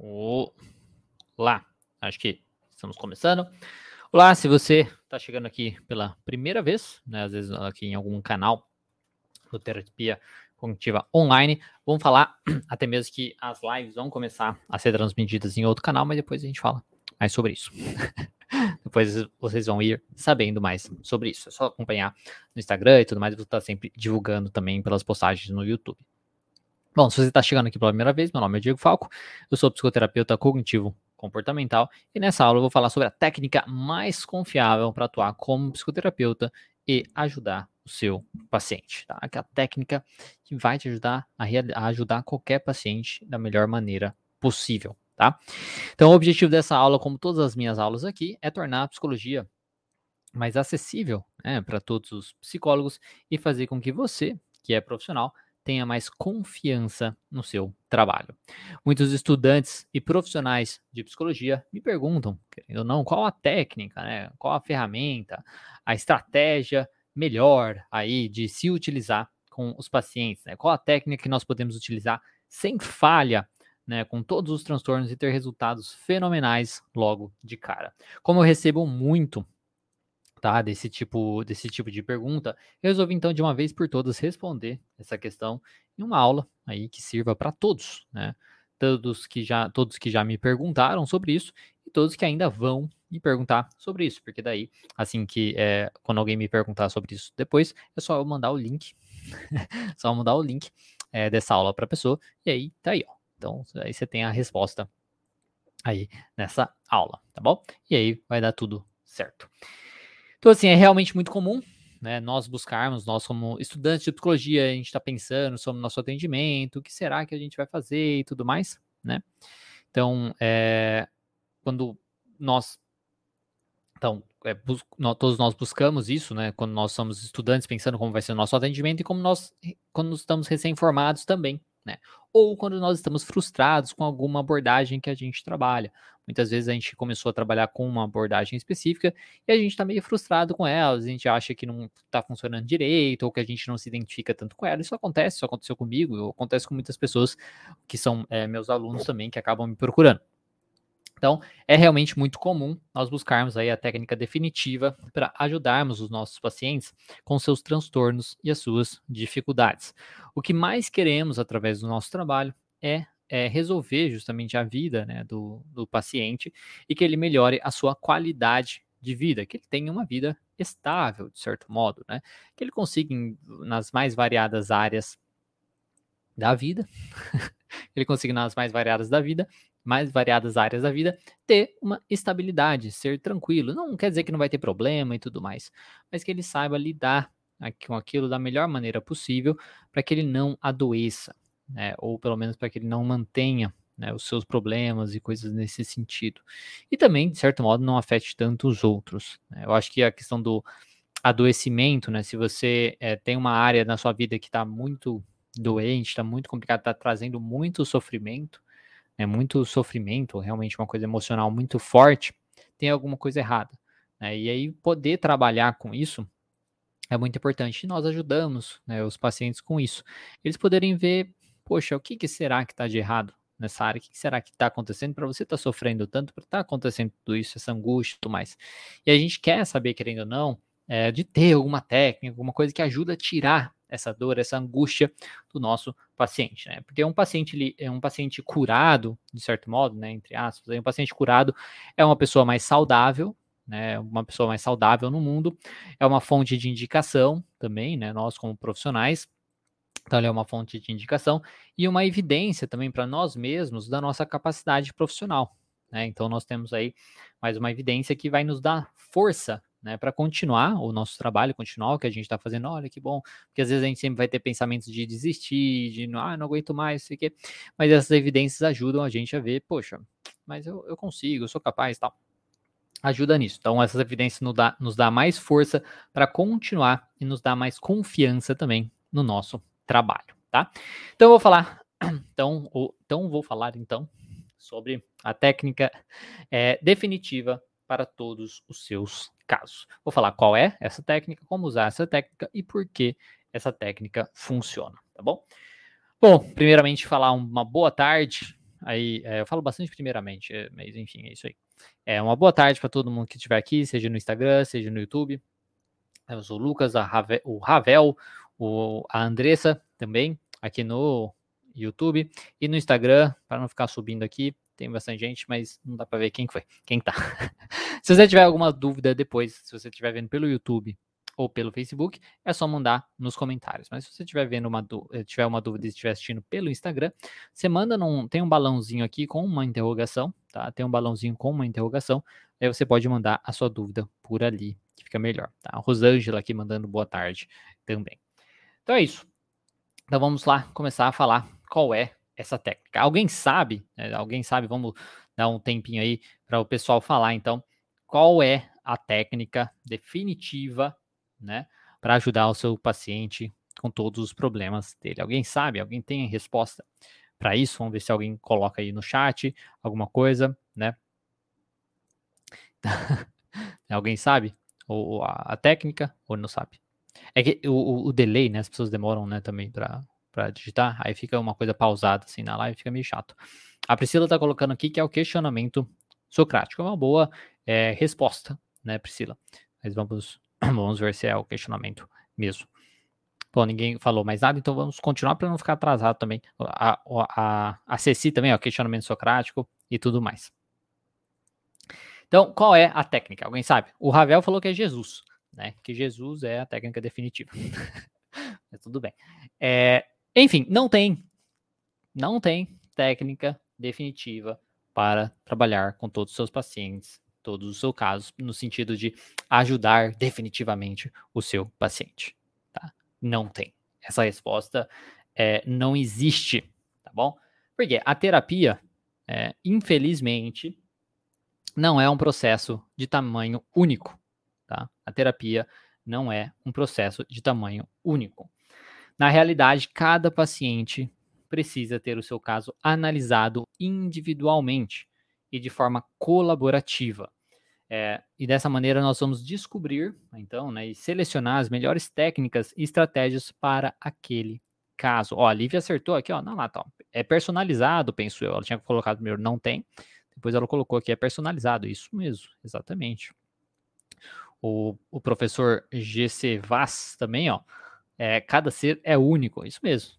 Olá, acho que estamos começando. Olá, se você está chegando aqui pela primeira vez, né, às vezes aqui em algum canal do Terapia Cognitiva Online, vamos falar até mesmo que as lives vão começar a ser transmitidas em outro canal, mas depois a gente fala mais sobre isso. depois vocês vão ir sabendo mais sobre isso. É só acompanhar no Instagram e tudo mais, eu vou estar sempre divulgando também pelas postagens no YouTube. Bom, se você está chegando aqui pela primeira vez, meu nome é Diego Falco, eu sou psicoterapeuta cognitivo comportamental e nessa aula eu vou falar sobre a técnica mais confiável para atuar como psicoterapeuta e ajudar o seu paciente, tá? Aquela técnica que vai te ajudar a, a ajudar qualquer paciente da melhor maneira possível, tá? Então, o objetivo dessa aula, como todas as minhas aulas aqui, é tornar a psicologia mais acessível né, para todos os psicólogos e fazer com que você, que é profissional, tenha mais confiança no seu trabalho. Muitos estudantes e profissionais de psicologia me perguntam, querendo ou não, qual a técnica, né? qual a ferramenta, a estratégia melhor aí de se utilizar com os pacientes, né? qual a técnica que nós podemos utilizar sem falha né, com todos os transtornos e ter resultados fenomenais logo de cara. Como eu recebo muito tá? Desse tipo, desse tipo de pergunta. Eu resolvi então de uma vez por todas responder essa questão em uma aula aí que sirva para todos, né? Todos que já, todos que já me perguntaram sobre isso e todos que ainda vão me perguntar sobre isso, porque daí, assim que é, quando alguém me perguntar sobre isso depois, é só eu mandar o link, só mandar o link é, dessa aula para a pessoa e aí tá aí, ó. Então aí você tem a resposta aí nessa aula, tá bom? E aí vai dar tudo certo. Então, assim, é realmente muito comum né, nós buscarmos, nós como estudantes de psicologia, a gente está pensando sobre o nosso atendimento, o que será que a gente vai fazer e tudo mais, né? Então, é, quando nós, então, é, nós, todos nós buscamos isso, né? Quando nós somos estudantes, pensando como vai ser o nosso atendimento e como nós, quando estamos recém-formados também, né? Ou quando nós estamos frustrados com alguma abordagem que a gente trabalha. Muitas vezes a gente começou a trabalhar com uma abordagem específica e a gente está meio frustrado com ela, a gente acha que não está funcionando direito ou que a gente não se identifica tanto com ela. Isso acontece, isso aconteceu comigo, acontece com muitas pessoas que são é, meus alunos também que acabam me procurando. Então, é realmente muito comum nós buscarmos aí a técnica definitiva para ajudarmos os nossos pacientes com seus transtornos e as suas dificuldades. O que mais queremos através do nosso trabalho é, é resolver justamente a vida né, do, do paciente e que ele melhore a sua qualidade de vida, que ele tenha uma vida estável, de certo modo, né? Que ele consiga, nas mais variadas áreas da vida, ele consiga, nas mais variadas da vida, mais variadas áreas da vida, ter uma estabilidade, ser tranquilo. Não quer dizer que não vai ter problema e tudo mais, mas que ele saiba lidar com aquilo da melhor maneira possível para que ele não adoeça, né? ou pelo menos para que ele não mantenha né, os seus problemas e coisas nesse sentido. E também, de certo modo, não afete tanto os outros. Né? Eu acho que a questão do adoecimento, né? Se você é, tem uma área na sua vida que está muito doente, está muito complicado, está trazendo muito sofrimento, né, muito sofrimento, realmente uma coisa emocional muito forte, tem alguma coisa errada. Né? E aí poder trabalhar com isso é muito importante. E nós ajudamos né, os pacientes com isso. Eles poderem ver, poxa, o que, que será que está de errado nessa área? O que, que será que está acontecendo para você estar tá sofrendo tanto, para estar tá acontecendo tudo isso, essa angústia e tudo mais. E a gente quer saber, querendo ou não, é, de ter alguma técnica, alguma coisa que ajuda a tirar essa dor, essa angústia do nosso paciente, né? Porque um paciente é um paciente curado, de certo modo, né, entre aspas, um paciente curado é uma pessoa mais saudável, né, uma pessoa mais saudável no mundo, é uma fonte de indicação também, né, nós como profissionais, então, ele é uma fonte de indicação e uma evidência também para nós mesmos da nossa capacidade profissional. Né? Então, nós temos aí mais uma evidência que vai nos dar força né, para continuar o nosso trabalho, continuar o que a gente está fazendo. Olha que bom, porque às vezes a gente sempre vai ter pensamentos de desistir, de ah, não aguento mais, sei que, mas essas evidências ajudam a gente a ver, poxa, mas eu, eu consigo, eu sou capaz, tal. Ajuda nisso. Então, essas evidências nos dá, nos dá mais força para continuar e nos dá mais confiança também no nosso trabalho, tá? Então, eu vou falar, então, então vou falar então sobre a técnica é, definitiva para todos os seus casos. Vou falar qual é essa técnica, como usar essa técnica e por que essa técnica funciona, tá bom? Bom, primeiramente falar uma boa tarde Aí é, eu falo bastante primeiramente, é, mas enfim, é isso aí. É uma boa tarde para todo mundo que estiver aqui, seja no Instagram, seja no YouTube. Eu sou o Lucas, o Ravel, o, a Andressa também, aqui no YouTube e no Instagram, para não ficar subindo aqui, tem bastante gente, mas não dá para ver quem foi, quem tá. se você tiver alguma dúvida depois, se você estiver vendo pelo YouTube ou pelo Facebook, é só mandar nos comentários. Mas se você estiver vendo uma, eh, tiver uma dúvida e estiver assistindo pelo Instagram, você manda num, tem um balãozinho aqui com uma interrogação, tá? Tem um balãozinho com uma interrogação, aí você pode mandar a sua dúvida por ali, que fica melhor, tá? A Rosângela aqui mandando boa tarde também. Então é isso. Então vamos lá começar a falar qual é essa técnica. Alguém sabe? Né? Alguém sabe? Vamos dar um tempinho aí para o pessoal falar então qual é a técnica definitiva né, para ajudar o seu paciente com todos os problemas dele. Alguém sabe? Alguém tem resposta para isso? Vamos ver se alguém coloca aí no chat alguma coisa, né? alguém sabe? Ou a, a, técnica ou não sabe? É que o, o, delay, né? As pessoas demoram, né, também para para digitar, aí fica uma coisa pausada assim na live, fica meio chato. A Priscila está colocando aqui que é o questionamento socrático. É uma boa é, resposta, né, Priscila? Mas vamos Vamos ver se é o questionamento mesmo. Bom, ninguém falou mais nada, então vamos continuar para não ficar atrasado também. A, a, a Ceci também, ó, questionamento socrático e tudo mais. Então, qual é a técnica? Alguém sabe? O Ravel falou que é Jesus, né? Que Jesus é a técnica definitiva. Tudo bem. É, enfim, não tem, não tem técnica definitiva para trabalhar com todos os seus pacientes todos os seus casos, no sentido de ajudar definitivamente o seu paciente. Tá? Não tem. Essa resposta é, não existe, tá bom? Porque a terapia, é, infelizmente, não é um processo de tamanho único. Tá? A terapia não é um processo de tamanho único. Na realidade, cada paciente precisa ter o seu caso analisado individualmente e de forma colaborativa. É, e dessa maneira nós vamos descobrir, então, né, e selecionar as melhores técnicas e estratégias para aquele caso. Ó, a Lívia acertou aqui, ó, lá, tá, é personalizado, penso eu. Ela tinha colocado primeiro, não tem. Depois ela colocou aqui, é personalizado. Isso mesmo, exatamente. O, o professor GC Vaz também, ó, é, cada ser é único, isso mesmo,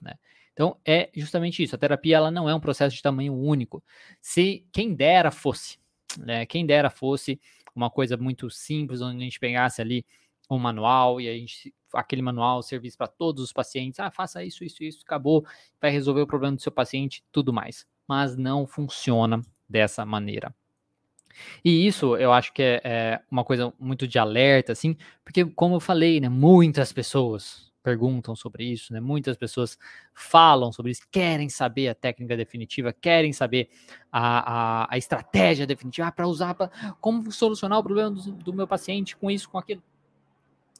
né? Então é justamente isso. A terapia ela não é um processo de tamanho único. Se quem dera fosse, né? Quem dera fosse uma coisa muito simples, onde a gente pegasse ali um manual e a gente, aquele manual servisse para todos os pacientes. Ah, faça isso, isso, isso, acabou, vai resolver o problema do seu paciente, tudo mais. Mas não funciona dessa maneira. E isso eu acho que é, é uma coisa muito de alerta, assim, porque como eu falei, né, muitas pessoas, perguntam sobre isso, né? Muitas pessoas falam sobre isso, querem saber a técnica definitiva, querem saber a, a, a estratégia definitiva ah, para usar, para como solucionar o problema do, do, meu paciente com isso, com aquilo,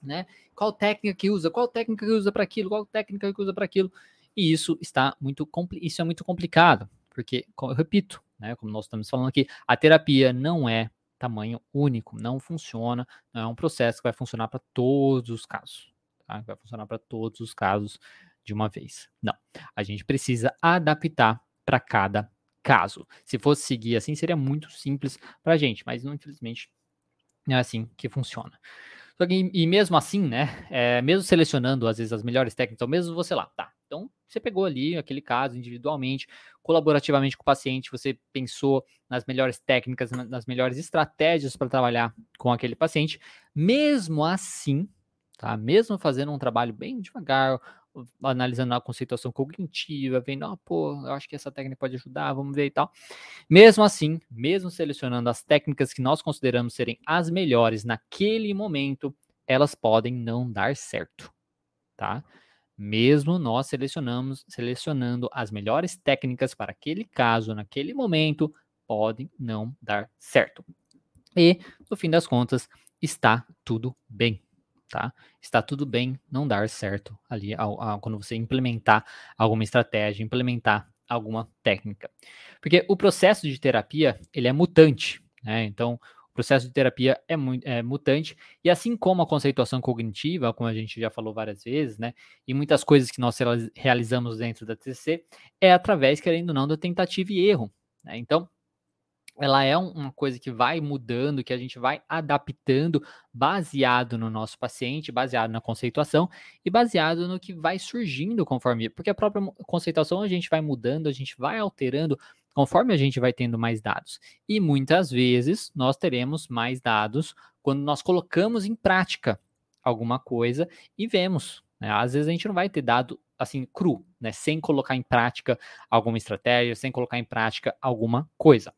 né? Qual técnica que usa, qual técnica que usa para aquilo, qual técnica que usa para aquilo. E isso está muito isso é muito complicado, porque, eu repito, né, como nós estamos falando aqui, a terapia não é tamanho único, não funciona, não é um processo que vai funcionar para todos os casos tá? Vai funcionar para todos os casos de uma vez. Não. A gente precisa adaptar para cada caso. Se fosse seguir assim, seria muito simples para a gente, mas infelizmente não é assim que funciona. E mesmo assim, né, é, mesmo selecionando às vezes as melhores técnicas, então mesmo você lá, tá, então você pegou ali aquele caso individualmente, colaborativamente com o paciente, você pensou nas melhores técnicas, nas melhores estratégias para trabalhar com aquele paciente, mesmo assim, tá? Mesmo fazendo um trabalho bem devagar, analisando a conceituação cognitiva, vendo, ah, pô, eu acho que essa técnica pode ajudar, vamos ver e tal. Mesmo assim, mesmo selecionando as técnicas que nós consideramos serem as melhores naquele momento, elas podem não dar certo, tá? Mesmo nós selecionamos, selecionando as melhores técnicas para aquele caso, naquele momento, podem não dar certo. E, no fim das contas, está tudo bem tá? Está tudo bem não dar certo ali ao, ao, quando você implementar alguma estratégia, implementar alguma técnica. Porque o processo de terapia, ele é mutante, né? Então, O processo de terapia é, muito, é mutante, e assim como a conceituação cognitiva, como a gente já falou várias vezes, né, e muitas coisas que nós realizamos dentro da TCC, é através, querendo ou não, da tentativa e erro. Né? Então, ela é uma coisa que vai mudando, que a gente vai adaptando, baseado no nosso paciente, baseado na conceituação e baseado no que vai surgindo conforme. Porque a própria conceituação a gente vai mudando, a gente vai alterando conforme a gente vai tendo mais dados. E muitas vezes nós teremos mais dados quando nós colocamos em prática alguma coisa e vemos. Né? Às vezes a gente não vai ter dado assim cru, né? sem colocar em prática alguma estratégia, sem colocar em prática alguma coisa.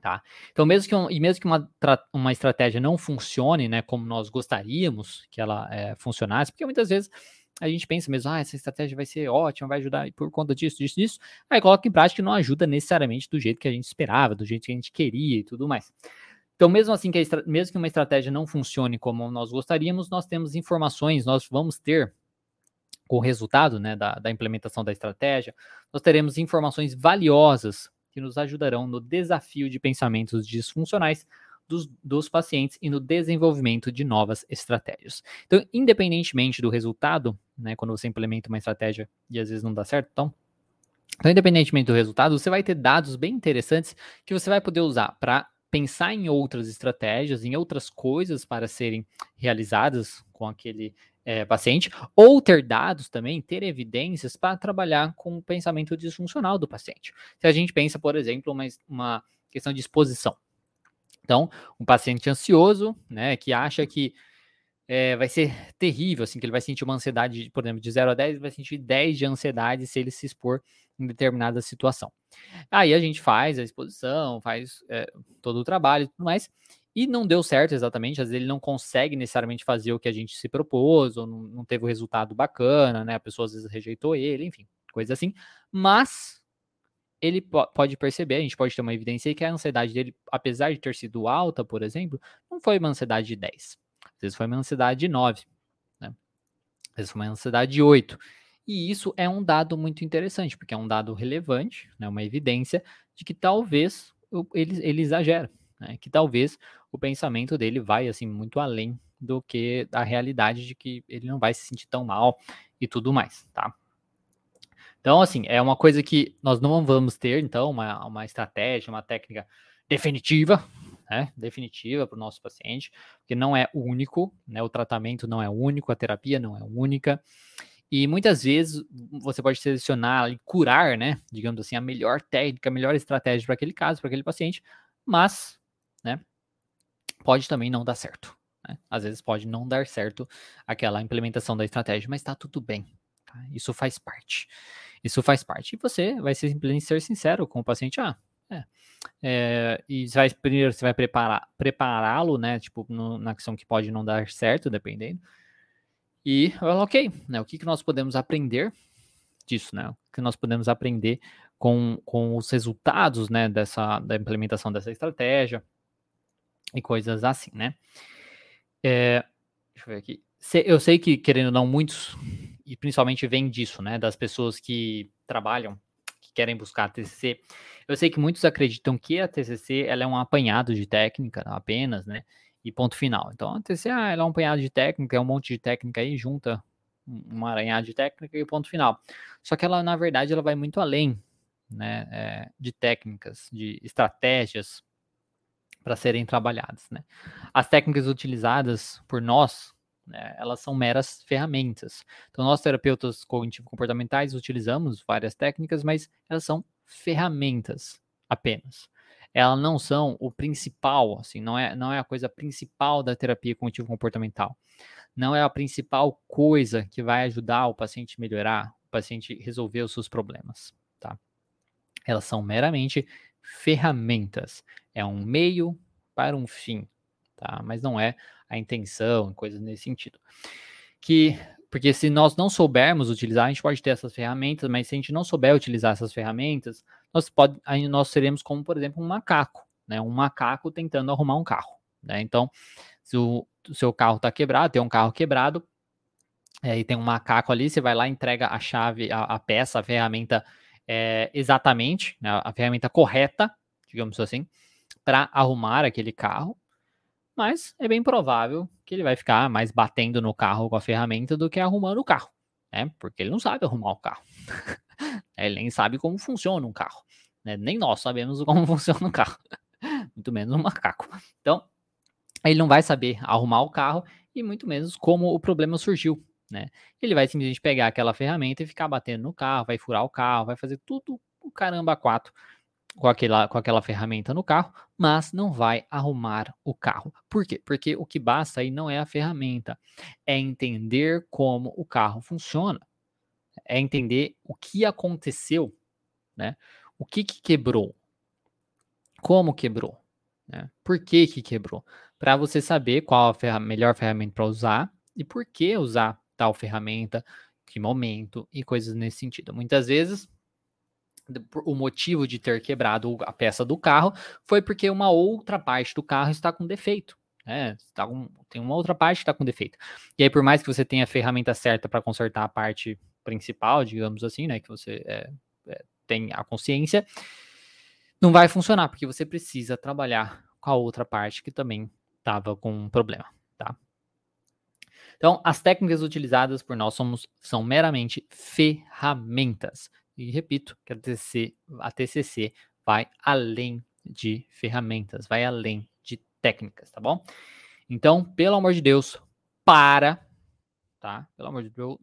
Tá? Então, mesmo que, um, e mesmo que uma, uma estratégia não funcione, né, como nós gostaríamos que ela é, funcionasse, porque muitas vezes a gente pensa mesmo, ah, essa estratégia vai ser ótima, vai ajudar por conta disso, disso, disso, aí coloca em prática e não ajuda necessariamente do jeito que a gente esperava, do jeito que a gente queria e tudo mais. Então, mesmo assim, que a, mesmo que uma estratégia não funcione como nós gostaríamos, nós temos informações, nós vamos ter com o resultado né, da, da implementação da estratégia, nós teremos informações valiosas que nos ajudarão no desafio de pensamentos disfuncionais dos, dos, pacientes e no desenvolvimento de novas estratégias. Então, independentemente do resultado, né, quando você implementa uma estratégia e às vezes não dá certo, então, então independentemente do resultado, você vai ter dados bem interessantes que você vai poder usar para pensar em outras estratégias, em outras coisas para serem realizadas com aquele é, paciente, ou ter dados também, ter evidências para trabalhar com o pensamento disfuncional do paciente. Se a gente pensa, por exemplo, uma, uma questão de exposição. Então, um paciente ansioso, né, que acha que é, vai ser terrível, assim, que ele vai sentir uma ansiedade, por exemplo, de 0 a 10, ele vai sentir 10 de ansiedade se ele se expor em determinada situação. Aí a gente faz a exposição, faz é, todo o trabalho e tudo mais, e não deu certo exatamente, às vezes ele não consegue necessariamente fazer o que a gente se propôs, ou não, não teve o um resultado bacana, né? A pessoa às vezes rejeitou ele, enfim, coisa assim. Mas ele pode perceber, a gente pode ter uma evidência aí que a ansiedade dele, apesar de ter sido alta, por exemplo, não foi uma ansiedade de 10. Às vezes foi uma ansiedade de 9, né? Às vezes foi uma ansiedade de 8. E isso é um dado muito interessante, porque é um dado relevante, né, uma evidência de que talvez ele, ele exagera, né, que talvez o pensamento dele vai assim muito além do que a realidade de que ele não vai se sentir tão mal e tudo mais, tá? Então, assim, é uma coisa que nós não vamos ter, então, uma, uma estratégia, uma técnica definitiva, né? Definitiva para o nosso paciente, porque não é único, né? O tratamento não é único, a terapia não é única. E muitas vezes você pode selecionar e curar, né? Digamos assim, a melhor técnica, a melhor estratégia para aquele caso, para aquele paciente, mas né? Pode também não dar certo. Né? Às vezes pode não dar certo aquela implementação da estratégia, mas está tudo bem. Tá? Isso faz parte. Isso faz parte. E você vai simplesmente ser sincero com o paciente. Ah, é. é e vai, primeiro você vai preparar, prepará-lo, né? Tipo, no, na questão que pode não dar certo, dependendo. E, well, ok, né? O que, que nós podemos aprender disso, né? O que nós podemos aprender com, com os resultados, né? Dessa, da implementação dessa estratégia e coisas assim, né? É, deixa eu ver aqui. Eu sei que, querendo ou não, muitos, e principalmente vem disso, né? Das pessoas que trabalham, que querem buscar a TCC. Eu sei que muitos acreditam que a TCC ela é um apanhado de técnica apenas, né? E ponto final. Então, a TCC ah, ela é um apanhado de técnica, é um monte de técnica aí, junta uma aranhada de técnica e ponto final. Só que ela, na verdade, ela vai muito além, né? É, de técnicas, de estratégias, para serem trabalhadas. Né? As técnicas utilizadas por nós, né, elas são meras ferramentas. Então, nós terapeutas cognitivo-comportamentais utilizamos várias técnicas, mas elas são ferramentas apenas. Elas não são o principal, assim, não é, não é a coisa principal da terapia cognitivo-comportamental. Não é a principal coisa que vai ajudar o paciente a melhorar, o paciente resolver os seus problemas, tá? Elas são meramente ferramentas. É um meio para um fim, tá? Mas não é a intenção, coisas nesse sentido. Que porque se nós não soubermos utilizar, a gente pode ter essas ferramentas, mas se a gente não souber utilizar essas ferramentas, nós, pode, aí nós seremos como, por exemplo, um macaco, né? Um macaco tentando arrumar um carro, né? Então, se o, o seu carro está quebrado, tem um carro quebrado, é, e tem um macaco ali, você vai lá, entrega a chave, a, a peça, a ferramenta é, exatamente, né, a ferramenta correta, digamos assim, para arrumar aquele carro. Mas é bem provável que ele vai ficar mais batendo no carro com a ferramenta do que arrumando o carro, né? Porque ele não sabe arrumar o carro. ele nem sabe como funciona um carro. Né? Nem nós sabemos como funciona um carro. muito menos um macaco. Então, ele não vai saber arrumar o carro e muito menos como o problema surgiu. Né? Ele vai simplesmente pegar aquela ferramenta e ficar batendo no carro, vai furar o carro, vai fazer tudo o caramba quatro com aquela, com aquela ferramenta no carro, mas não vai arrumar o carro. Por quê? Porque o que basta aí não é a ferramenta, é entender como o carro funciona, é entender o que aconteceu, né? O que, que quebrou, como quebrou, né? Por que que quebrou? Para você saber qual a ferra melhor ferramenta para usar e por que usar tal ferramenta, que momento e coisas nesse sentido. Muitas vezes o motivo de ter quebrado a peça do carro foi porque uma outra parte do carro está com defeito. Né? Está com, tem uma outra parte que está com defeito. E aí, por mais que você tenha a ferramenta certa para consertar a parte principal, digamos assim, né? Que você é, é, tem a consciência, não vai funcionar, porque você precisa trabalhar com a outra parte que também estava com um problema, tá? Então, as técnicas utilizadas por nós somos, são meramente ferramentas. E repito que a TCC, a TCC vai além de ferramentas, vai além de técnicas, tá bom? Então, pelo amor de Deus, para, tá? Pelo amor de Deus,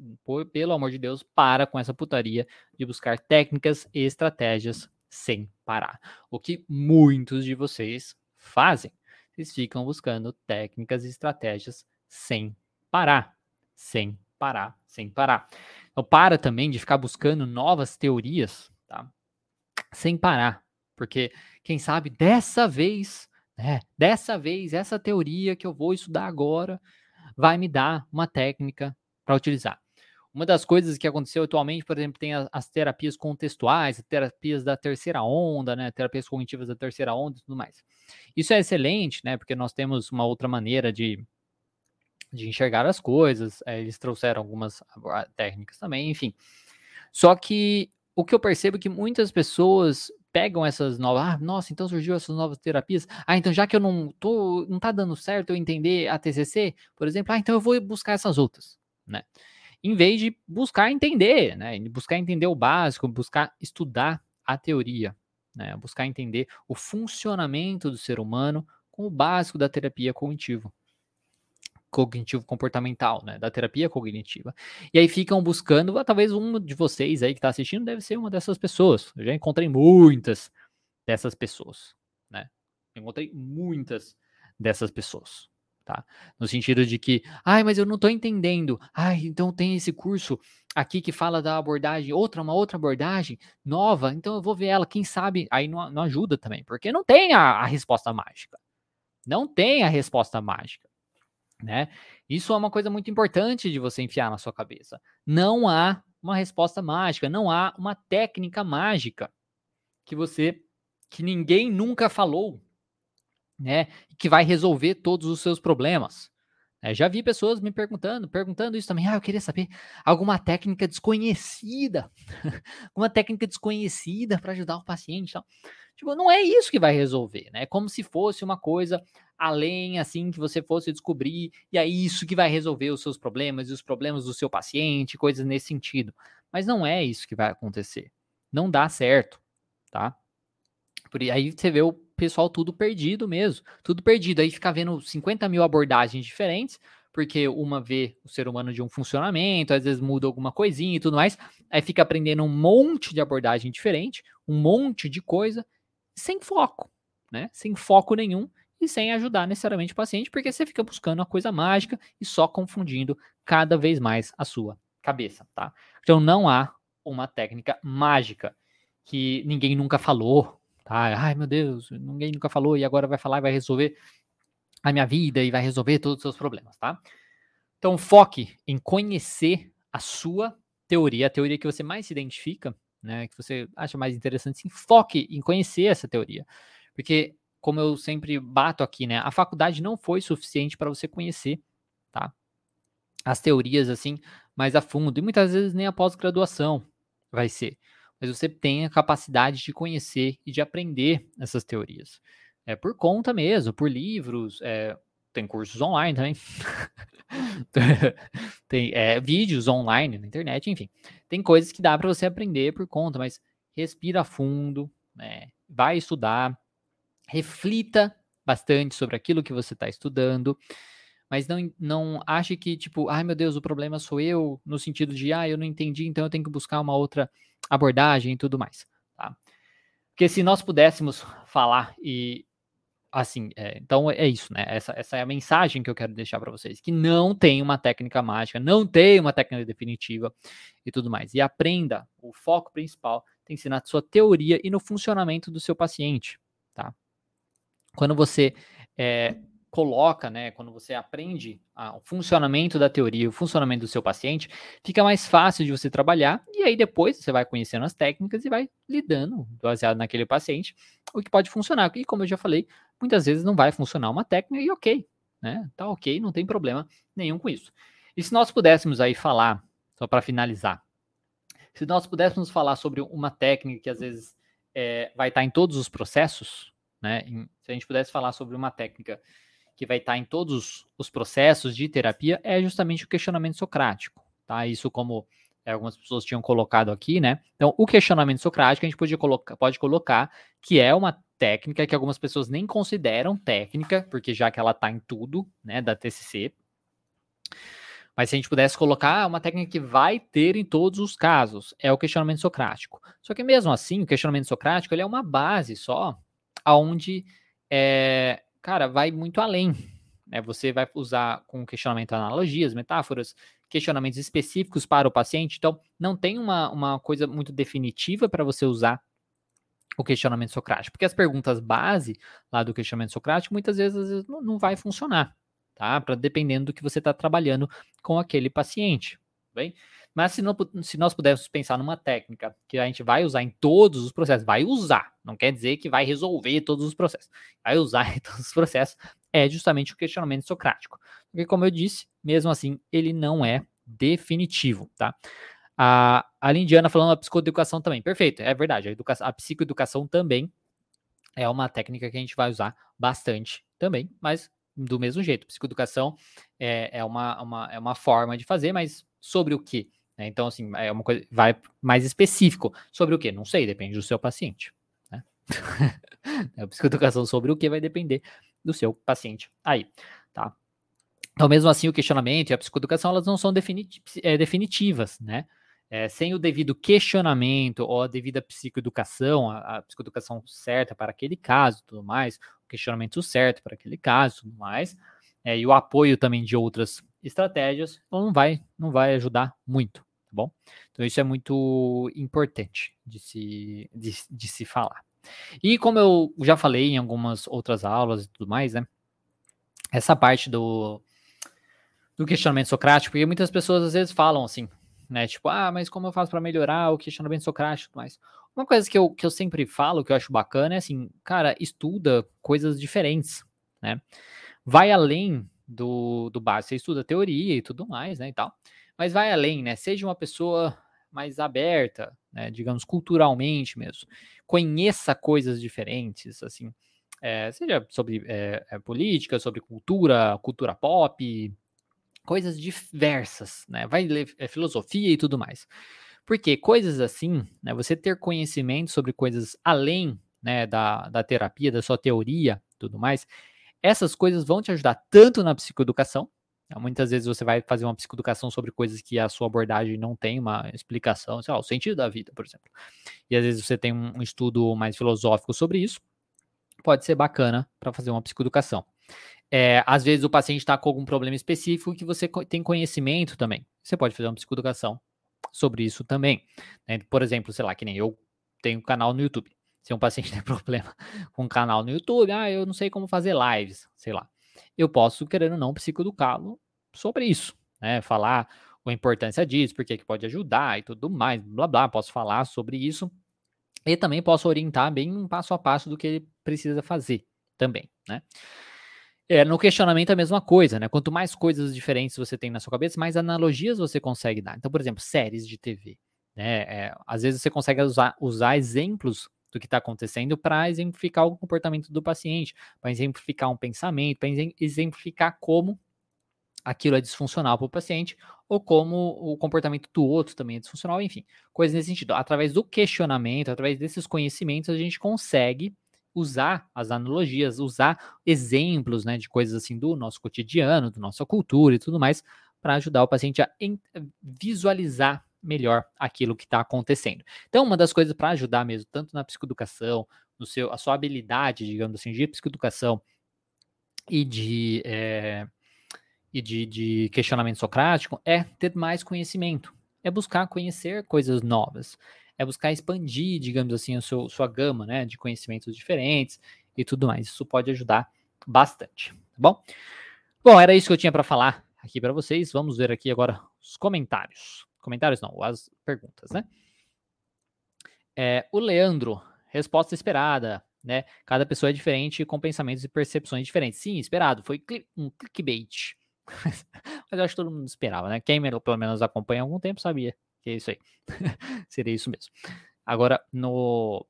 pelo amor de Deus, para com essa putaria de buscar técnicas e estratégias sem parar. O que muitos de vocês fazem. Vocês ficam buscando técnicas e estratégias sem parar, sem parar, sem parar. Então, para também de ficar buscando novas teorias, tá? Sem parar, porque quem sabe dessa vez, né, dessa vez, essa teoria que eu vou estudar agora vai me dar uma técnica para utilizar. Uma das coisas que aconteceu atualmente, por exemplo, tem as terapias contextuais, as terapias da terceira onda, né, terapias cognitivas da terceira onda e tudo mais. Isso é excelente, né, porque nós temos uma outra maneira de de enxergar as coisas. É, eles trouxeram algumas técnicas também, enfim. Só que o que eu percebo é que muitas pessoas pegam essas novas, ah, nossa, então surgiu essas novas terapias. Ah, então já que eu não tô, não tá dando certo eu entender a TCC, por exemplo, ah, então eu vou buscar essas outras, né? Em vez de buscar entender, né? Buscar entender o básico, buscar estudar a teoria, né? Buscar entender o funcionamento do ser humano com o básico da terapia cognitivo cognitivo comportamental, né, da terapia cognitiva. E aí ficam buscando, ah, talvez um de vocês aí que está assistindo deve ser uma dessas pessoas. Eu já encontrei muitas dessas pessoas, né? encontrei muitas dessas pessoas, tá? No sentido de que, ai, mas eu não estou entendendo. Ai, então tem esse curso aqui que fala da abordagem, outra, uma outra abordagem nova, então eu vou ver ela, quem sabe, aí não, não ajuda também, porque não tem a, a resposta mágica. Não tem a resposta mágica né? Isso é uma coisa muito importante de você enfiar na sua cabeça. Não há uma resposta mágica, não há uma técnica mágica que você que ninguém nunca falou, né? Que vai resolver todos os seus problemas. É, já vi pessoas me perguntando, perguntando isso também. Ah, eu queria saber alguma técnica desconhecida, uma técnica desconhecida para ajudar o paciente. Então, tipo, não é isso que vai resolver, né? É como se fosse uma coisa além, assim, que você fosse descobrir, e é isso que vai resolver os seus problemas e os problemas do seu paciente, coisas nesse sentido. Mas não é isso que vai acontecer. Não dá certo, tá? Por aí você vê o pessoal tudo perdido mesmo, tudo perdido. Aí fica vendo 50 mil abordagens diferentes, porque uma vê o ser humano de um funcionamento, às vezes muda alguma coisinha e tudo mais, aí fica aprendendo um monte de abordagem diferente, um monte de coisa, sem foco, né? Sem foco nenhum e sem ajudar necessariamente o paciente, porque você fica buscando uma coisa mágica e só confundindo cada vez mais a sua cabeça, tá? Então não há uma técnica mágica que ninguém nunca falou, Tá? Ai, meu Deus, ninguém nunca falou e agora vai falar e vai resolver a minha vida e vai resolver todos os seus problemas, tá? Então, foque em conhecer a sua teoria, a teoria que você mais se identifica, né, que você acha mais interessante, sim, foque em conhecer essa teoria. Porque, como eu sempre bato aqui, né, a faculdade não foi suficiente para você conhecer, tá? As teorias, assim, mais a fundo. E muitas vezes nem a pós-graduação vai ser mas você tem a capacidade de conhecer e de aprender essas teorias. É por conta mesmo, por livros, é, tem cursos online também. tem é, vídeos online na internet, enfim. Tem coisas que dá para você aprender por conta, mas respira fundo, né? vai estudar, reflita bastante sobre aquilo que você está estudando, mas não, não ache que, tipo, ai meu Deus, o problema sou eu, no sentido de, ah, eu não entendi, então eu tenho que buscar uma outra abordagem e tudo mais, tá? Porque se nós pudéssemos falar e assim, é, então é isso, né? Essa, essa é a mensagem que eu quero deixar para vocês, que não tem uma técnica mágica, não tem uma técnica definitiva e tudo mais. E aprenda, o foco principal tem que ser na sua teoria e no funcionamento do seu paciente, tá? Quando você é, coloca, né, quando você aprende a, o funcionamento da teoria, o funcionamento do seu paciente, fica mais fácil de você trabalhar e aí depois você vai conhecendo as técnicas e vai lidando baseado naquele paciente, o que pode funcionar. E como eu já falei, muitas vezes não vai funcionar uma técnica e ok, né? Tá ok, não tem problema nenhum com isso. E se nós pudéssemos aí falar, só para finalizar, se nós pudéssemos falar sobre uma técnica que às vezes é, vai estar em todos os processos, né? se a gente pudesse falar sobre uma técnica que vai estar em todos os processos de terapia é justamente o questionamento socrático, tá? Isso como é, algumas pessoas tinham colocado aqui, né? Então, o questionamento socrático a gente pode colocar, pode colocar que é uma técnica que algumas pessoas nem consideram técnica, porque já que ela está em tudo, né, da TCC. Mas se a gente pudesse colocar uma técnica que vai ter em todos os casos, é o questionamento socrático. Só que mesmo assim, o questionamento socrático ele é uma base só, aonde é, cara, vai muito além. Né? Você vai usar com questionamento analogias, metáforas, questionamentos específicos para o paciente. Então, não tem uma, uma coisa muito definitiva para você usar o questionamento socrático, porque as perguntas base lá do questionamento socrático muitas vezes não, não vai funcionar, tá? Para dependendo do que você está trabalhando com aquele paciente, bem? Mas se, não, se nós pudermos pensar numa técnica que a gente vai usar em todos os processos, vai usar, não quer dizer que vai resolver todos os processos, vai usar em todos os processos, é justamente o questionamento socrático. Porque, como eu disse, mesmo assim, ele não é definitivo, tá? A, a Lindiana falando da psicoeducação também, perfeito, é verdade, a, educação, a psicoeducação também é uma técnica que a gente vai usar bastante também, mas do mesmo jeito, psicoeducação é, é, uma, uma, é uma forma de fazer, mas sobre o que? Né? Então, assim, é uma coisa, vai mais específico. Sobre o que? Não sei, depende do seu paciente. Né? a psicoeducação sobre o que vai depender do seu paciente aí, tá? Então, mesmo assim, o questionamento e a psicoeducação, elas não são é, definitivas, né? É, sem o devido questionamento ou a devida psicoeducação, a, a psicoeducação certa para aquele caso tudo mais, o questionamento certo para aquele caso tudo mais, é, e o apoio também de outras estratégias, não vai, não vai ajudar muito, tá bom? Então isso é muito importante de se, de, de se falar. E como eu já falei em algumas outras aulas e tudo mais, né? Essa parte do, do questionamento socrático, porque muitas pessoas às vezes falam assim, né? Tipo, ah, mas como eu faço para melhorar o questionamento socrático e tudo mais? Uma coisa que eu, que eu sempre falo, que eu acho bacana, é assim, cara, estuda coisas diferentes, né? Vai além do, do básico, você estuda teoria e tudo mais, né, e tal mas vai além, né? Seja uma pessoa mais aberta, né, digamos, culturalmente mesmo. Conheça coisas diferentes, assim, é, seja sobre é, política, sobre cultura, cultura pop, coisas diversas, né? Vai ler é, filosofia e tudo mais. Porque coisas assim, né, você ter conhecimento sobre coisas além né, da, da terapia, da sua teoria, tudo mais, essas coisas vão te ajudar tanto na psicoeducação, muitas vezes você vai fazer uma psicoeducação sobre coisas que a sua abordagem não tem uma explicação, sei lá, o sentido da vida, por exemplo. E às vezes você tem um estudo mais filosófico sobre isso, pode ser bacana para fazer uma psicoeducação. É, às vezes o paciente está com algum problema específico que você tem conhecimento também. Você pode fazer uma psicoeducação sobre isso também. Né? Por exemplo, sei lá, que nem eu tenho canal no YouTube. Se um paciente tem problema com canal no YouTube, ah, eu não sei como fazer lives, sei lá eu posso, querendo ou não, psicoeducá-lo sobre isso, né? Falar a importância disso, porque que pode ajudar e tudo mais, blá blá, posso falar sobre isso. E também posso orientar bem um passo a passo do que ele precisa fazer também, né? É, no questionamento é a mesma coisa, né? Quanto mais coisas diferentes você tem na sua cabeça, mais analogias você consegue dar. Então, por exemplo, séries de TV. Né? É, às vezes você consegue usar, usar exemplos do que está acontecendo para exemplificar o comportamento do paciente, para exemplificar um pensamento, para exemplificar como aquilo é disfuncional para o paciente ou como o comportamento do outro também é disfuncional, enfim, coisas nesse sentido. Através do questionamento, através desses conhecimentos, a gente consegue usar as analogias, usar exemplos né, de coisas assim do nosso cotidiano, da nossa cultura e tudo mais, para ajudar o paciente a visualizar melhor aquilo que está acontecendo. Então, uma das coisas para ajudar mesmo, tanto na psicoeducação, no seu, a sua habilidade, digamos assim, de psicoeducação e de, é, e de, de questionamento socrático, é ter mais conhecimento, é buscar conhecer coisas novas, é buscar expandir, digamos assim, a seu, sua gama né, de conhecimentos diferentes e tudo mais. Isso pode ajudar bastante, tá bom? Bom, era isso que eu tinha para falar aqui para vocês. Vamos ver aqui agora os comentários. Comentários não, as perguntas, né? É, o Leandro, resposta esperada, né? Cada pessoa é diferente com pensamentos e percepções diferentes. Sim, esperado, foi um clickbait. Mas eu acho que todo mundo esperava, né? Quem pelo menos acompanha há algum tempo sabia que é isso aí. Seria isso mesmo. Agora, no.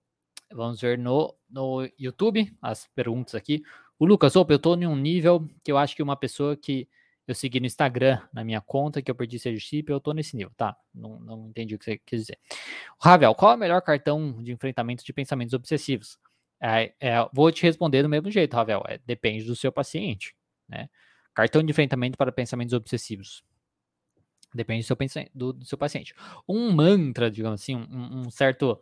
Vamos ver no, no YouTube, as perguntas aqui. O Lucas, opa, eu tô em um nível que eu acho que uma pessoa que eu segui no Instagram, na minha conta, que eu perdi chip, eu tô nesse nível, tá? Não, não entendi o que você quis dizer. Ravel, qual é o melhor cartão de enfrentamento de pensamentos obsessivos? É, é, vou te responder do mesmo jeito, Ravel. É, depende do seu paciente, né? Cartão de enfrentamento para pensamentos obsessivos. Depende do seu, do, do seu paciente. Um mantra, digamos assim, um, um, certo.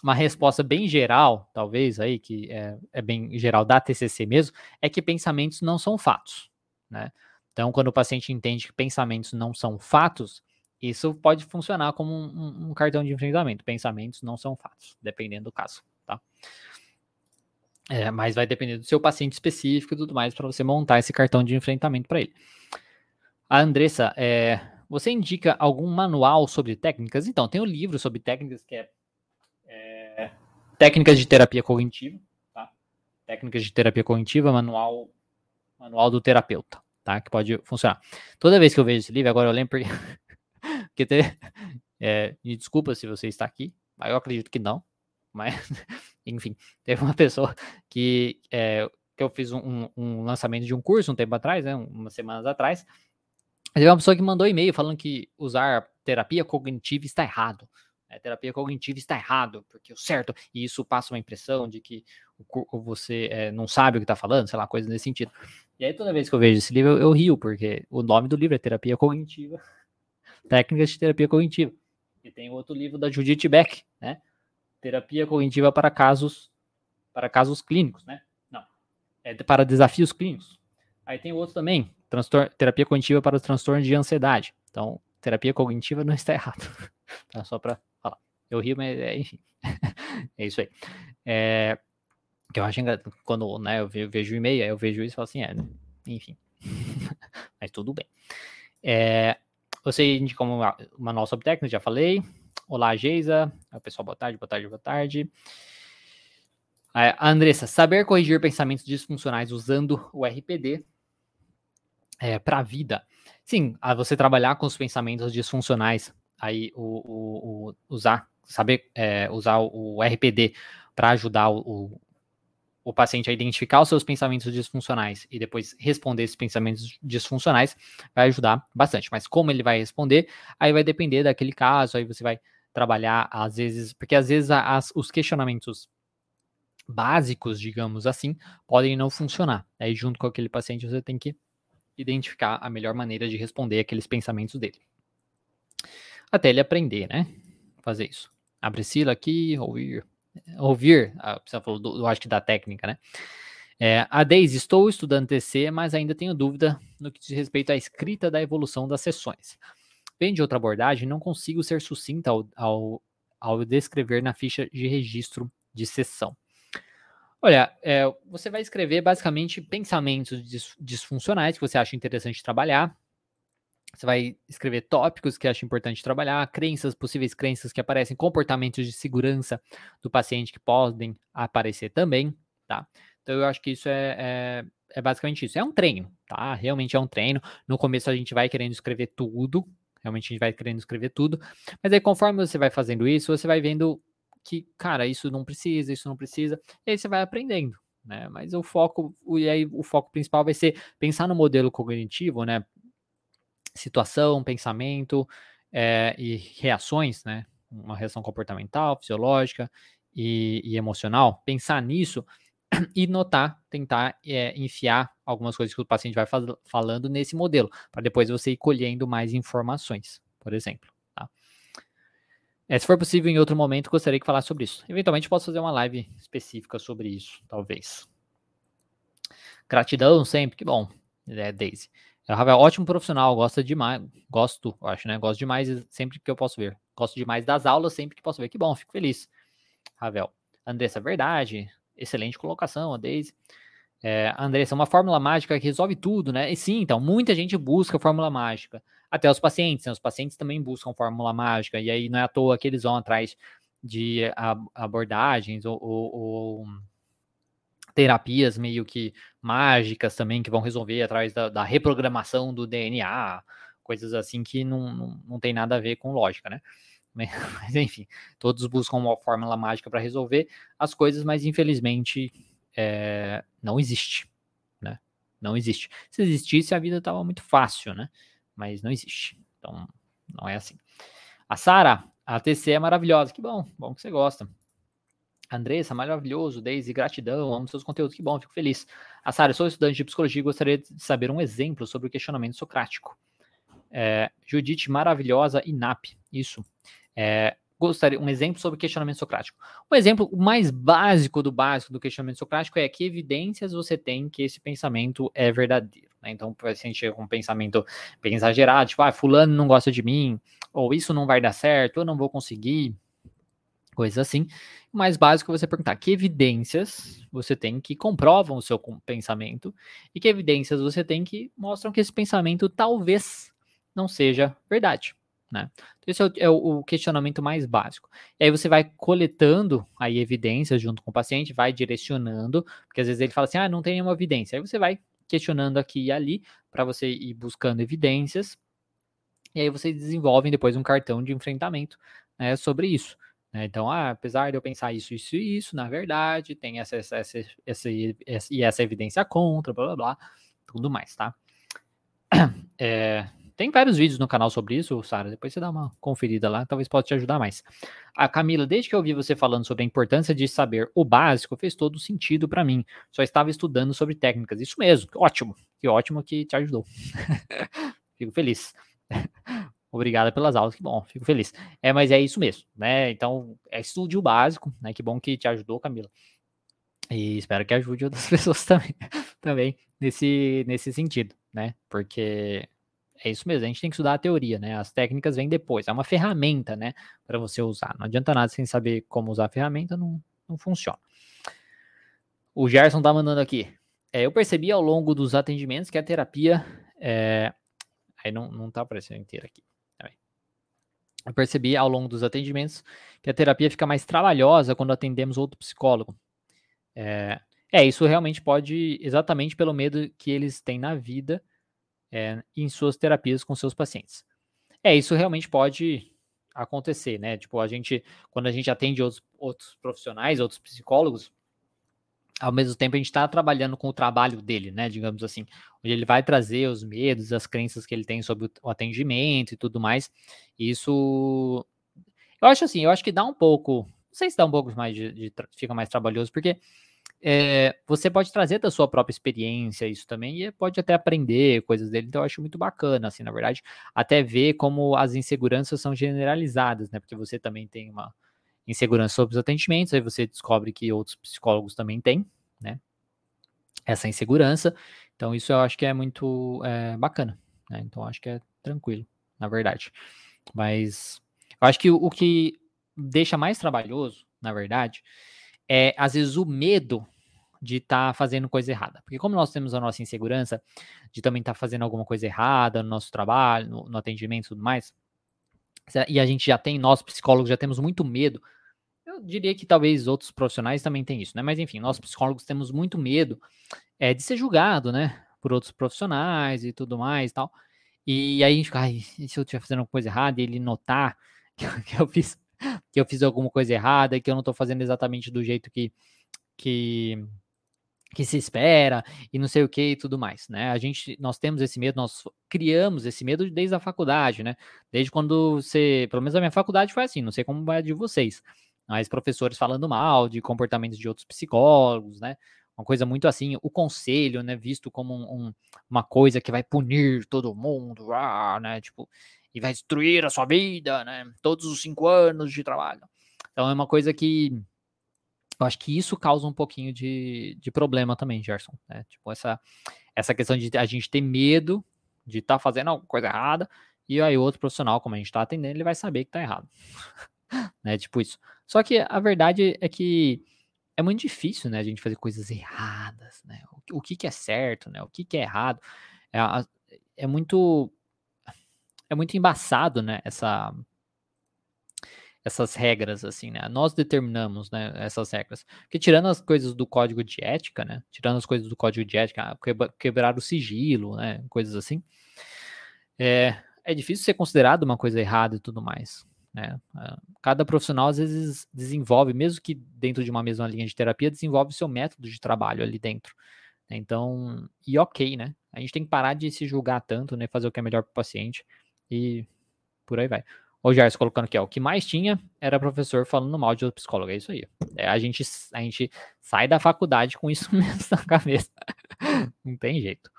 Uma resposta bem geral, talvez, aí, que é, é bem geral da TCC mesmo, é que pensamentos não são fatos, né? Então, quando o paciente entende que pensamentos não são fatos, isso pode funcionar como um, um, cartão de enfrentamento. Pensamentos não são fatos, dependendo do caso, tá? É, mas vai depender do seu paciente específico e tudo mais para você montar esse cartão de enfrentamento para ele. A Andressa, é, você indica algum manual sobre técnicas? Então, tem um livro sobre técnicas que é, é Técnicas de Terapia Cognitiva, tá? Técnicas de Terapia Cognitiva, manual, manual do terapeuta tá? Que pode funcionar. Toda vez que eu vejo esse livro, agora eu lembro porque, porque te, é, me desculpa se você está aqui, mas eu acredito que não. Mas, enfim, teve uma pessoa que, é, que eu fiz um, um, lançamento de um curso um tempo atrás, né, umas semanas atrás. Teve uma pessoa que mandou e-mail falando que usar terapia cognitiva está errado. É, terapia cognitiva está errado, porque o certo, e isso passa uma impressão de que o, você é, não sabe o que está falando, sei lá, coisa nesse sentido. E aí toda vez que eu vejo esse livro, eu, eu rio, porque o nome do livro é Terapia Cognitiva, Técnicas de Terapia Cognitiva. E tem outro livro da Judith Beck, né? Terapia Cognitiva para casos para casos clínicos, né? Não, é para desafios clínicos. Aí tem outro também, terapia cognitiva para transtorno de ansiedade. Então, terapia cognitiva não está errado. tá? Só para eu rio, mas é, enfim. é isso aí. É, que eu acho engraçado. Quando né, eu vejo o e-mail, eu vejo isso e falo assim, é, enfim. mas tudo bem. É, você indicou uma, uma nossa técnica, já falei. Olá, Geisa. O pessoal, boa tarde, boa tarde, boa tarde. A Andressa, saber corrigir pensamentos disfuncionais usando o RPD é, para a vida. Sim, a você trabalhar com os pensamentos disfuncionais, aí o, o, o usar saber é, usar o RPD para ajudar o, o, paciente a identificar os seus pensamentos disfuncionais e depois responder esses pensamentos disfuncionais, vai ajudar bastante. Mas como ele vai responder, aí vai depender daquele caso, aí você vai trabalhar, às vezes, porque às vezes as, os questionamentos básicos, digamos assim, podem não funcionar. Aí, junto com aquele paciente, você tem que identificar a melhor maneira de responder aqueles pensamentos dele. Até ele aprender, né? Fazer isso a Priscila aqui, ouvir, ouvir, a Priscila falou, do, acho que da técnica, né? É, a Deise, estou estudando TC, mas ainda tenho dúvida no que diz respeito à escrita da evolução das sessões. Vem de outra abordagem, não consigo ser sucinta ao, ao, ao descrever na ficha de registro de sessão. Olha, é, você vai escrever basicamente pensamentos disfuncionais que você acha interessante trabalhar, você vai escrever tópicos que acha importante trabalhar, crenças, possíveis crenças que aparecem, comportamentos de segurança do paciente que podem aparecer também, tá? Então eu acho que isso é, é, é, basicamente isso. É um treino, tá? Realmente é um treino. No começo a gente vai querendo escrever tudo, realmente a gente vai querendo escrever tudo, mas aí conforme você vai fazendo isso, você vai vendo que, cara, isso não precisa, isso não precisa. E aí você vai aprendendo, né? Mas o foco, e aí o foco principal vai ser pensar no modelo cognitivo, né? Situação, pensamento é, e reações, né? Uma reação comportamental, fisiológica e, e emocional. Pensar nisso e notar, tentar é, enfiar algumas coisas que o paciente vai fal falando nesse modelo, para depois você ir colhendo mais informações, por exemplo. Tá? É, se for possível, em outro momento, gostaria que falasse sobre isso. Eventualmente, posso fazer uma live específica sobre isso, talvez. Gratidão sempre, que bom, é, Daisy. É, Ravel, ótimo profissional, gosta demais, gosto, acho, né? Gosto demais sempre que eu posso ver. Gosto demais das aulas sempre que posso ver. Que bom, fico feliz. Ravel. Andressa, verdade. Excelente colocação, a Daisy. É, Andressa, uma fórmula mágica que resolve tudo, né? E sim, então, muita gente busca fórmula mágica. Até os pacientes, né? Os pacientes também buscam fórmula mágica. E aí não é à toa que eles vão atrás de abordagens ou, ou, ou terapias meio que mágicas também que vão resolver através da, da reprogramação do DNA, coisas assim que não, não, não tem nada a ver com lógica, né? Mas enfim, todos buscam uma fórmula mágica para resolver as coisas, mas infelizmente é, não existe, né? Não existe. Se existisse, a vida estava muito fácil, né? Mas não existe. Então, não é assim. A Sara, a TC é maravilhosa. Que bom, bom que você gosta. Andressa, maravilhoso. Daisy, gratidão. Amo seus conteúdos. Que bom, fico feliz. A Sara, sou estudante de psicologia e gostaria de saber um exemplo sobre o questionamento socrático. É, Judite, maravilhosa. INAP, isso. É, gostaria um exemplo sobre questionamento socrático. Um exemplo mais básico do básico do questionamento socrático é que evidências você tem que esse pensamento é verdadeiro. Né? Então, se a gente chega com um pensamento bem exagerado, tipo, ah, fulano não gosta de mim, ou isso não vai dar certo, eu não vou conseguir, coisas assim. O mais básico é você perguntar que evidências você tem que comprovam o seu pensamento e que evidências você tem que mostram que esse pensamento talvez não seja verdade. Né? Então, esse é o, é o, questionamento mais básico. E aí você vai coletando aí evidências junto com o paciente, vai direcionando, porque às vezes ele fala assim, ah, não tem nenhuma evidência. Aí você vai questionando aqui e ali para você ir buscando evidências. E aí vocês desenvolvem depois um cartão de enfrentamento né, sobre isso. Né? Então, ah, apesar de eu pensar isso, isso e isso, na verdade, tem essa, essa, essa, essa, e essa evidência contra, blá blá blá, tudo mais, tá? É, tem vários vídeos no canal sobre isso, Sara. Depois você dá uma conferida lá, talvez possa te ajudar mais. A Camila, desde que eu ouvi você falando sobre a importância de saber o básico, fez todo sentido para mim. Só estava estudando sobre técnicas. Isso mesmo, ótimo. Que ótimo que te ajudou. fico feliz. Obrigada pelas aulas, que bom, fico feliz. É, mas é isso mesmo, né? Então, é estude o básico, né? Que bom que te ajudou, Camila. E espero que ajude outras pessoas também, também nesse, nesse sentido, né? Porque é isso mesmo, a gente tem que estudar a teoria, né? As técnicas vêm depois. É uma ferramenta, né? Para você usar. Não adianta nada sem saber como usar a ferramenta, não, não funciona. O Gerson tá mandando aqui. É, eu percebi ao longo dos atendimentos que a terapia. É... Aí não, não tá aparecendo inteiro aqui. Eu percebi ao longo dos atendimentos que a terapia fica mais trabalhosa quando atendemos outro psicólogo. É, é isso realmente pode, exatamente pelo medo que eles têm na vida é, em suas terapias com seus pacientes. É, isso realmente pode acontecer, né? Tipo, a gente, quando a gente atende outros, outros profissionais, outros psicólogos, ao mesmo tempo a gente está trabalhando com o trabalho dele, né? Digamos assim, onde ele vai trazer os medos, as crenças que ele tem sobre o atendimento e tudo mais. Isso, eu acho assim, eu acho que dá um pouco, não sei se dá um pouco mais de, de fica mais trabalhoso, porque é, você pode trazer da sua própria experiência isso também e pode até aprender coisas dele, então eu acho muito bacana, assim, na verdade, até ver como as inseguranças são generalizadas, né, porque você também tem uma insegurança sobre os atendimentos, aí você descobre que outros psicólogos também têm, né, essa insegurança, então isso eu acho que é muito é, bacana, né, então acho que é tranquilo, na verdade, mas eu acho que o, o que deixa mais trabalhoso, na verdade, é, às vezes, o medo de estar tá fazendo coisa errada. Porque como nós temos a nossa insegurança de também estar tá fazendo alguma coisa errada no nosso trabalho, no, no atendimento e tudo mais, e a gente já tem, nós psicólogos já temos muito medo, eu diria que talvez outros profissionais também têm isso, né? Mas enfim, nós psicólogos temos muito medo é, de ser julgado, né? Por outros profissionais e tudo mais e tal. E aí a gente fica, ai, e se eu estiver fazendo alguma coisa errada e ele notar que eu fiz que eu fiz alguma coisa errada, que eu não estou fazendo exatamente do jeito que, que, que se espera e não sei o que e tudo mais, né? A gente, nós temos esse medo, nós criamos esse medo desde a faculdade, né? Desde quando você, pelo menos a minha faculdade foi assim, não sei como vai de vocês, mas professores falando mal de comportamentos de outros psicólogos, né? Uma coisa muito assim, o conselho, né, visto como um, um, uma coisa que vai punir todo mundo, ah, né, tipo, e vai destruir a sua vida, né? Todos os cinco anos de trabalho. Então é uma coisa que eu acho que isso causa um pouquinho de, de problema também, Gerson. Né? Tipo, essa, essa questão de a gente ter medo de estar tá fazendo alguma coisa errada, e aí outro profissional, como a gente está atendendo, ele vai saber que está errado. né? Tipo isso. Só que a verdade é que é muito difícil, né, a gente fazer coisas erradas, né? O, o que, que é certo, né? O que, que é errado. É, é muito é muito embaçado, né, essa essas regras assim, né? Nós determinamos, né, essas regras. Porque tirando as coisas do código de ética, né? Tirando as coisas do código de ética, ah, quebrar o sigilo, né, coisas assim. É, é difícil ser considerado uma coisa errada e tudo mais. Né? Ah, cada profissional às vezes desenvolve, mesmo que dentro de uma mesma linha de terapia, desenvolve seu método de trabalho ali dentro. Então, e ok, né? A gente tem que parar de se julgar tanto, né? Fazer o que é melhor para o paciente e por aí vai. O Gerson colocando aqui, ó, o que mais tinha era professor falando mal de psicólogo. É isso aí. É, a, gente, a gente sai da faculdade com isso mesmo na cabeça. Não tem jeito.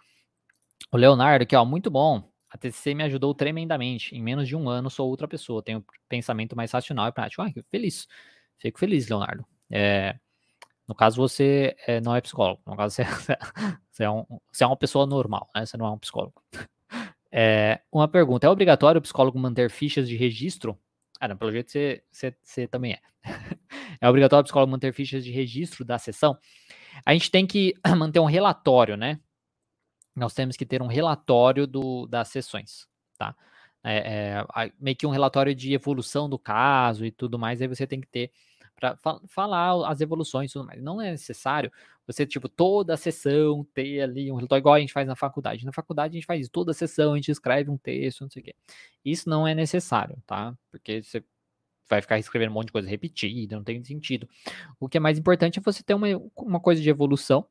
O Leonardo aqui, ó, muito bom. A TCC me ajudou tremendamente. Em menos de um ano sou outra pessoa. Tenho pensamento mais racional e prático. Ah, feliz. Fico feliz, Leonardo. É, no caso, você é, não é psicólogo. No caso, você, você, é um, você é uma pessoa normal, né? Você não é um psicólogo. É, uma pergunta: é obrigatório o psicólogo manter fichas de registro? Ah, não, pelo jeito você, você, você também é. é obrigatório o psicólogo manter fichas de registro da sessão? A gente tem que manter um relatório, né? Nós temos que ter um relatório do, das sessões, tá? É, é, meio que um relatório de evolução do caso e tudo mais, aí você tem que ter para fa falar as evoluções e tudo mais. Não é necessário você, tipo, toda a sessão ter ali um relatório, igual a gente faz na faculdade. Na faculdade a gente faz toda a sessão, a gente escreve um texto, não sei o quê. Isso não é necessário, tá? Porque você vai ficar escrevendo um monte de coisa repetida, não tem sentido. O que é mais importante é você ter uma, uma coisa de evolução,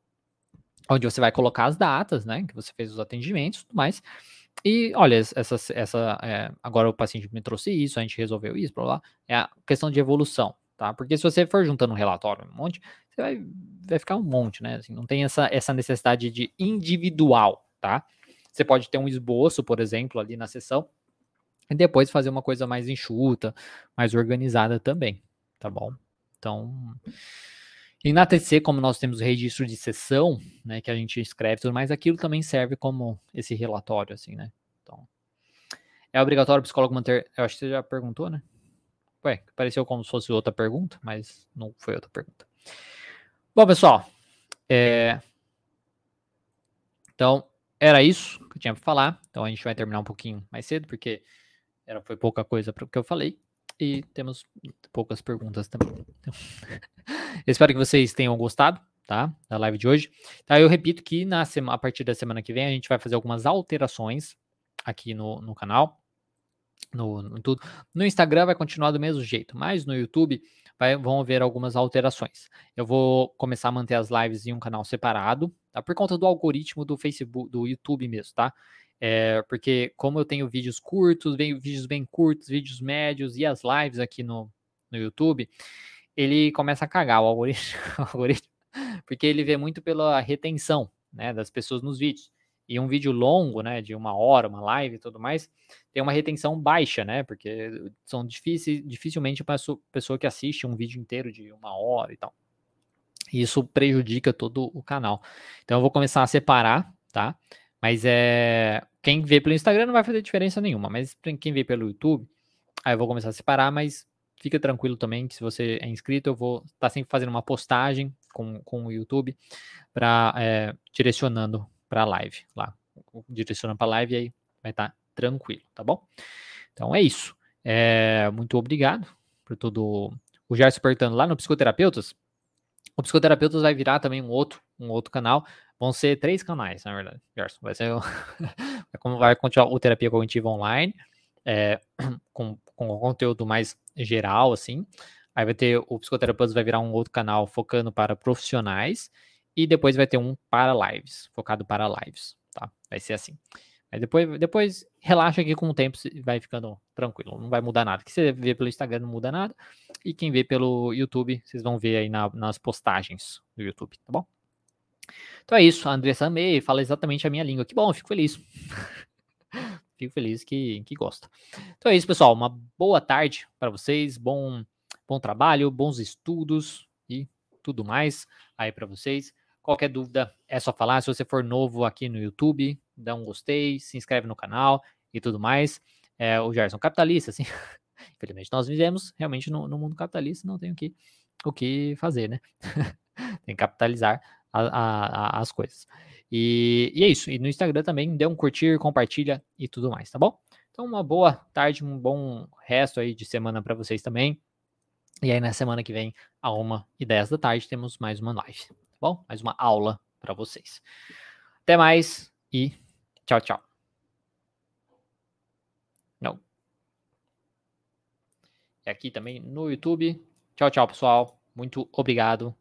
onde você vai colocar as datas, né, que você fez os atendimentos tudo mais. E olha, essa, essa é, agora o paciente me trouxe isso, a gente resolveu isso, blá, blá, é a questão de evolução, tá? Porque se você for juntando um relatório, um monte, você vai, vai ficar um monte, né? Assim, não tem essa, essa necessidade de individual, tá? Você pode ter um esboço, por exemplo, ali na sessão, e depois fazer uma coisa mais enxuta, mais organizada também, tá bom? Então, e na TC, como nós temos o registro de sessão, né, que a gente escreve tudo mais, aquilo também serve como esse relatório, assim, né? Então, é obrigatório o psicólogo manter. Eu acho que você já perguntou, né? Ué, pareceu como se fosse outra pergunta, mas não foi outra pergunta. Bom, pessoal, é... então era isso que eu tinha para falar. Então a gente vai terminar um pouquinho mais cedo, porque era, foi pouca coisa para o que eu falei. E temos poucas perguntas também. Então, espero que vocês tenham gostado, tá? Da live de hoje. Tá, eu repito que na semana, a partir da semana que vem a gente vai fazer algumas alterações aqui no, no canal. No, no, tudo. no Instagram vai continuar do mesmo jeito, mas no YouTube vai, vão haver algumas alterações. Eu vou começar a manter as lives em um canal separado, tá? Por conta do algoritmo do Facebook, do YouTube mesmo, tá? É, porque como eu tenho vídeos curtos, venho vídeos bem curtos, vídeos médios e as lives aqui no, no YouTube, ele começa a cagar o algoritmo, o algoritmo, porque ele vê muito pela retenção né, das pessoas nos vídeos. E um vídeo longo, né, de uma hora, uma live e tudo mais, tem uma retenção baixa, né, porque são difíceis, dificilmente uma pessoa que assiste um vídeo inteiro de uma hora e tal. E isso prejudica todo o canal. Então eu vou começar a separar, tá? Mas é. Quem vê pelo Instagram não vai fazer diferença nenhuma. Mas quem vê pelo YouTube, aí eu vou começar a separar, mas fica tranquilo também que se você é inscrito, eu vou estar tá sempre fazendo uma postagem com, com o YouTube para é, direcionando para a live lá. Direcionando para a live aí vai estar tá tranquilo, tá bom? Então é isso. É, muito obrigado por todo o Gerson perguntando lá no Psicoterapeutas. O Psicoterapeutas vai virar também um outro, um outro canal. Vão ser três canais, na verdade, Gerson. Vai ser como vai continuar o Terapia Cognitiva Online, é, com, com conteúdo mais geral, assim. Aí vai ter o Psicoterapeutas vai virar um outro canal focando para profissionais e depois vai ter um para lives, focado para lives, tá? Vai ser assim. Aí depois, depois relaxa aqui com o tempo, vai ficando tranquilo, não vai mudar nada. Que você vê pelo Instagram não muda nada. E quem vê pelo YouTube, vocês vão ver aí na, nas postagens do YouTube, tá bom? Então é isso, a Andressa Amei fala exatamente a minha língua. Que bom, fico feliz. fico feliz que, que gosta. Então é isso, pessoal. Uma boa tarde para vocês, bom, bom trabalho, bons estudos e tudo mais aí para vocês. Qualquer dúvida é só falar. Se você for novo aqui no YouTube, dá um gostei, se inscreve no canal e tudo mais. É, o Gerson capitalista, assim. Infelizmente, nós vivemos realmente no, no, mundo capitalista, não tem o que, o que fazer, né? tem que capitalizar a, a, as coisas. E, e, é isso. E no Instagram também, dê um curtir, compartilha e tudo mais, tá bom? Então, uma boa tarde, um bom resto aí de semana para vocês também. E aí, na semana que vem, a 1 e 10 da tarde, temos mais uma live, tá bom? Mais uma aula para vocês. Até mais e tchau, tchau. Não. E aqui também no YouTube. Tchau, tchau, pessoal. Muito obrigado